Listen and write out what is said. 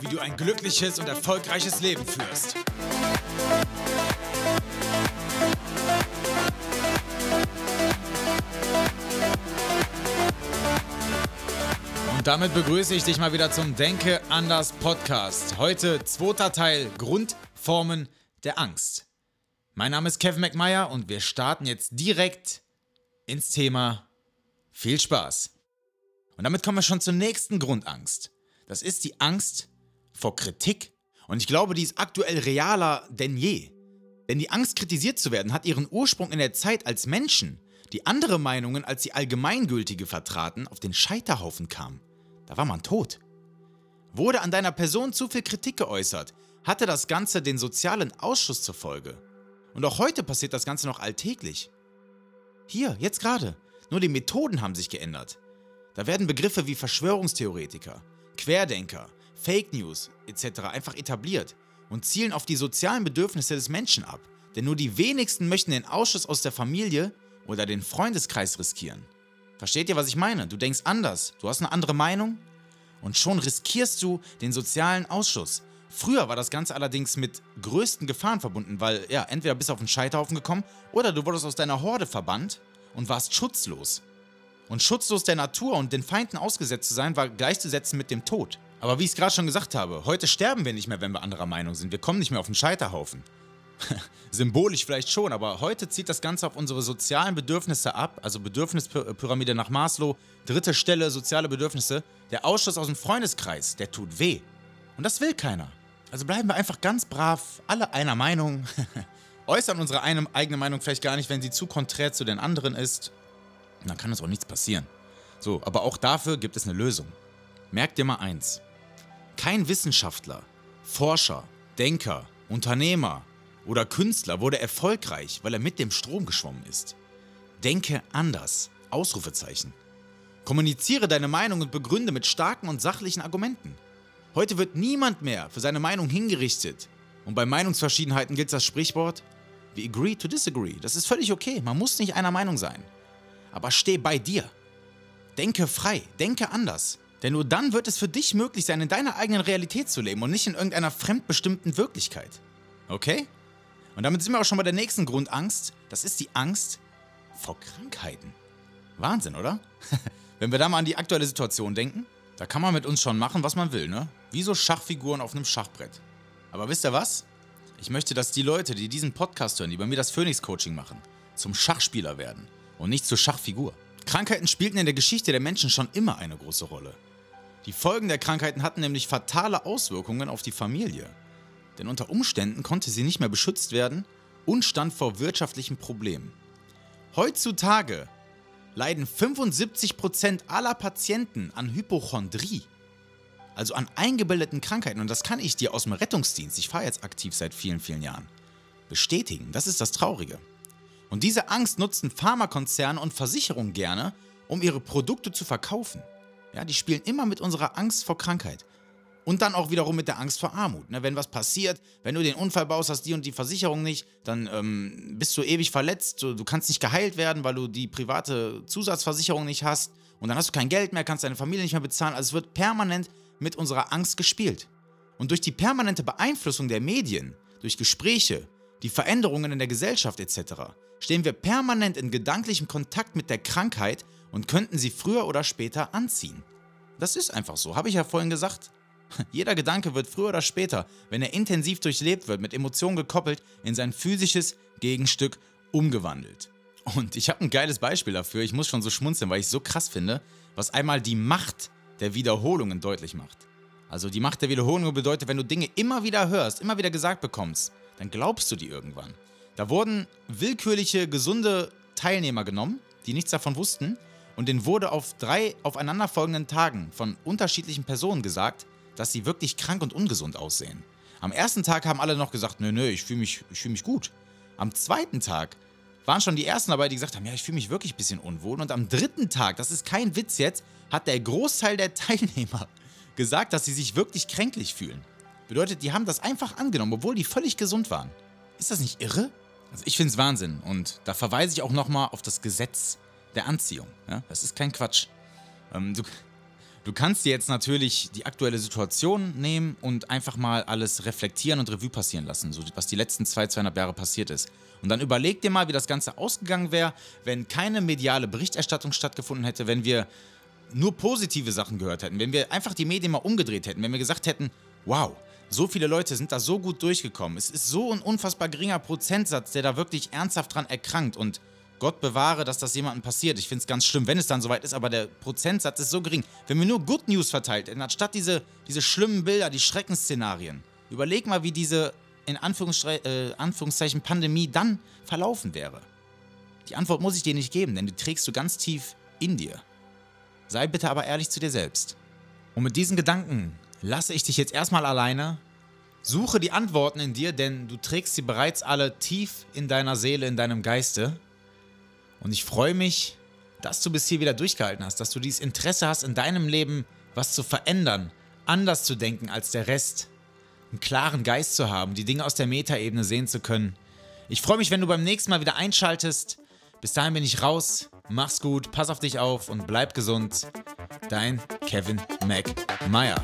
wie du ein glückliches und erfolgreiches Leben führst. Und damit begrüße ich dich mal wieder zum Denke anders Podcast. Heute zweiter Teil Grundformen der Angst. Mein Name ist Kevin McMeyer und wir starten jetzt direkt ins Thema. Viel Spaß. Und damit kommen wir schon zur nächsten Grundangst. Das ist die Angst vor Kritik. Und ich glaube, die ist aktuell realer denn je. Denn die Angst, kritisiert zu werden, hat ihren Ursprung in der Zeit, als Menschen, die andere Meinungen als die allgemeingültige vertraten, auf den Scheiterhaufen kamen. Da war man tot. Wurde an deiner Person zu viel Kritik geäußert, hatte das Ganze den sozialen Ausschuss zur Folge. Und auch heute passiert das Ganze noch alltäglich. Hier, jetzt gerade. Nur die Methoden haben sich geändert. Da werden Begriffe wie Verschwörungstheoretiker, Querdenker, Fake News etc. einfach etabliert und zielen auf die sozialen Bedürfnisse des Menschen ab. Denn nur die wenigsten möchten den Ausschuss aus der Familie oder den Freundeskreis riskieren. Versteht ihr, was ich meine? Du denkst anders, du hast eine andere Meinung und schon riskierst du den sozialen Ausschuss. Früher war das Ganze allerdings mit größten Gefahren verbunden, weil ja, entweder bist du auf den Scheiterhaufen gekommen oder du wurdest aus deiner Horde verbannt und warst schutzlos. Und schutzlos der Natur und den Feinden ausgesetzt zu sein, war gleichzusetzen mit dem Tod. Aber wie ich es gerade schon gesagt habe, heute sterben wir nicht mehr, wenn wir anderer Meinung sind. Wir kommen nicht mehr auf den Scheiterhaufen. Symbolisch vielleicht schon, aber heute zieht das Ganze auf unsere sozialen Bedürfnisse ab, also Bedürfnispyramide nach Maslow, dritte Stelle soziale Bedürfnisse. Der Ausschluss aus dem Freundeskreis, der tut weh. Und das will keiner. Also bleiben wir einfach ganz brav, alle einer Meinung, äußern unsere eigene Meinung vielleicht gar nicht, wenn sie zu konträr zu den anderen ist. Und dann kann uns auch nichts passieren. So, aber auch dafür gibt es eine Lösung. Merkt dir mal eins. Kein Wissenschaftler, Forscher, Denker, Unternehmer, oder Künstler wurde erfolgreich, weil er mit dem Strom geschwommen ist. Denke anders. Ausrufezeichen. Kommuniziere deine Meinung und begründe mit starken und sachlichen Argumenten. Heute wird niemand mehr für seine Meinung hingerichtet. Und bei Meinungsverschiedenheiten gilt das Sprichwort, we agree to disagree. Das ist völlig okay, man muss nicht einer Meinung sein. Aber steh bei dir. Denke frei, denke anders. Denn nur dann wird es für dich möglich sein, in deiner eigenen Realität zu leben und nicht in irgendeiner fremdbestimmten Wirklichkeit. Okay? Und damit sind wir auch schon bei der nächsten Grundangst. Das ist die Angst vor Krankheiten. Wahnsinn, oder? Wenn wir da mal an die aktuelle Situation denken, da kann man mit uns schon machen, was man will, ne? Wie so Schachfiguren auf einem Schachbrett. Aber wisst ihr was? Ich möchte, dass die Leute, die diesen Podcast hören, die bei mir das Phoenix-Coaching machen, zum Schachspieler werden und nicht zur Schachfigur. Krankheiten spielten in der Geschichte der Menschen schon immer eine große Rolle. Die Folgen der Krankheiten hatten nämlich fatale Auswirkungen auf die Familie denn unter Umständen konnte sie nicht mehr beschützt werden und stand vor wirtschaftlichen Problemen. Heutzutage leiden 75% aller Patienten an Hypochondrie, also an eingebildeten Krankheiten. Und das kann ich dir aus dem Rettungsdienst, ich fahre jetzt aktiv seit vielen, vielen Jahren, bestätigen. Das ist das Traurige. Und diese Angst nutzen Pharmakonzerne und Versicherungen gerne, um ihre Produkte zu verkaufen. Ja, die spielen immer mit unserer Angst vor Krankheit. Und dann auch wiederum mit der Angst vor Armut. Ne? Wenn was passiert, wenn du den Unfall baust, hast die und die Versicherung nicht, dann ähm, bist du ewig verletzt. Du, du, kannst nicht geheilt werden, weil du die private Zusatzversicherung nicht hast. Und dann hast du kein Geld mehr, kannst deine Familie nicht mehr bezahlen. Also es wird permanent mit unserer Angst gespielt. Und durch die permanente Beeinflussung der Medien, durch Gespräche, die Veränderungen in der Gesellschaft etc., stehen wir permanent in gedanklichem Kontakt mit der Krankheit und könnten sie früher oder später anziehen. Das ist einfach so, habe ich ja vorhin gesagt. Jeder Gedanke wird früher oder später, wenn er intensiv durchlebt wird, mit Emotionen gekoppelt, in sein physisches Gegenstück umgewandelt. Und ich habe ein geiles Beispiel dafür, ich muss schon so schmunzeln, weil ich es so krass finde, was einmal die Macht der Wiederholungen deutlich macht. Also die Macht der Wiederholungen bedeutet, wenn du Dinge immer wieder hörst, immer wieder gesagt bekommst, dann glaubst du die irgendwann. Da wurden willkürliche, gesunde Teilnehmer genommen, die nichts davon wussten, und denen wurde auf drei aufeinanderfolgenden Tagen von unterschiedlichen Personen gesagt, dass sie wirklich krank und ungesund aussehen. Am ersten Tag haben alle noch gesagt, nö, nö, ich fühle mich, fühl mich gut. Am zweiten Tag waren schon die ersten dabei, die gesagt haben, ja, ich fühle mich wirklich ein bisschen unwohl. Und am dritten Tag, das ist kein Witz jetzt, hat der Großteil der Teilnehmer gesagt, dass sie sich wirklich kränklich fühlen. Bedeutet, die haben das einfach angenommen, obwohl die völlig gesund waren. Ist das nicht irre? Also ich finde es Wahnsinn und da verweise ich auch nochmal auf das Gesetz der Anziehung. Ja? Das ist kein Quatsch. Ähm, du, du kannst dir jetzt natürlich die aktuelle Situation nehmen und einfach mal alles reflektieren und Revue passieren lassen, so was die letzten zwei, zweieinhalb Jahre passiert ist. Und dann überleg dir mal, wie das Ganze ausgegangen wäre, wenn keine mediale Berichterstattung stattgefunden hätte, wenn wir nur positive Sachen gehört hätten, wenn wir einfach die Medien mal umgedreht hätten, wenn wir gesagt hätten, wow, so viele Leute sind da so gut durchgekommen. Es ist so ein unfassbar geringer Prozentsatz, der da wirklich ernsthaft dran erkrankt und Gott bewahre, dass das jemandem passiert. Ich finde es ganz schlimm, wenn es dann soweit ist, aber der Prozentsatz ist so gering. Wenn wir nur Good News verteilt hätten, anstatt diese, diese schlimmen Bilder, die Schreckensszenarien, überleg mal, wie diese in Anführungstre äh, Anführungszeichen Pandemie dann verlaufen wäre. Die Antwort muss ich dir nicht geben, denn die trägst du ganz tief in dir. Sei bitte aber ehrlich zu dir selbst. Und mit diesen Gedanken lasse ich dich jetzt erstmal alleine. Suche die Antworten in dir, denn du trägst sie bereits alle tief in deiner Seele, in deinem Geiste. Und ich freue mich, dass du bis hier wieder durchgehalten hast, dass du dieses Interesse hast, in deinem Leben was zu verändern, anders zu denken als der Rest, einen klaren Geist zu haben, die Dinge aus der Metaebene sehen zu können. Ich freue mich, wenn du beim nächsten Mal wieder einschaltest. Bis dahin bin ich raus. Mach's gut, pass auf dich auf und bleib gesund. Dein Kevin McMeyer.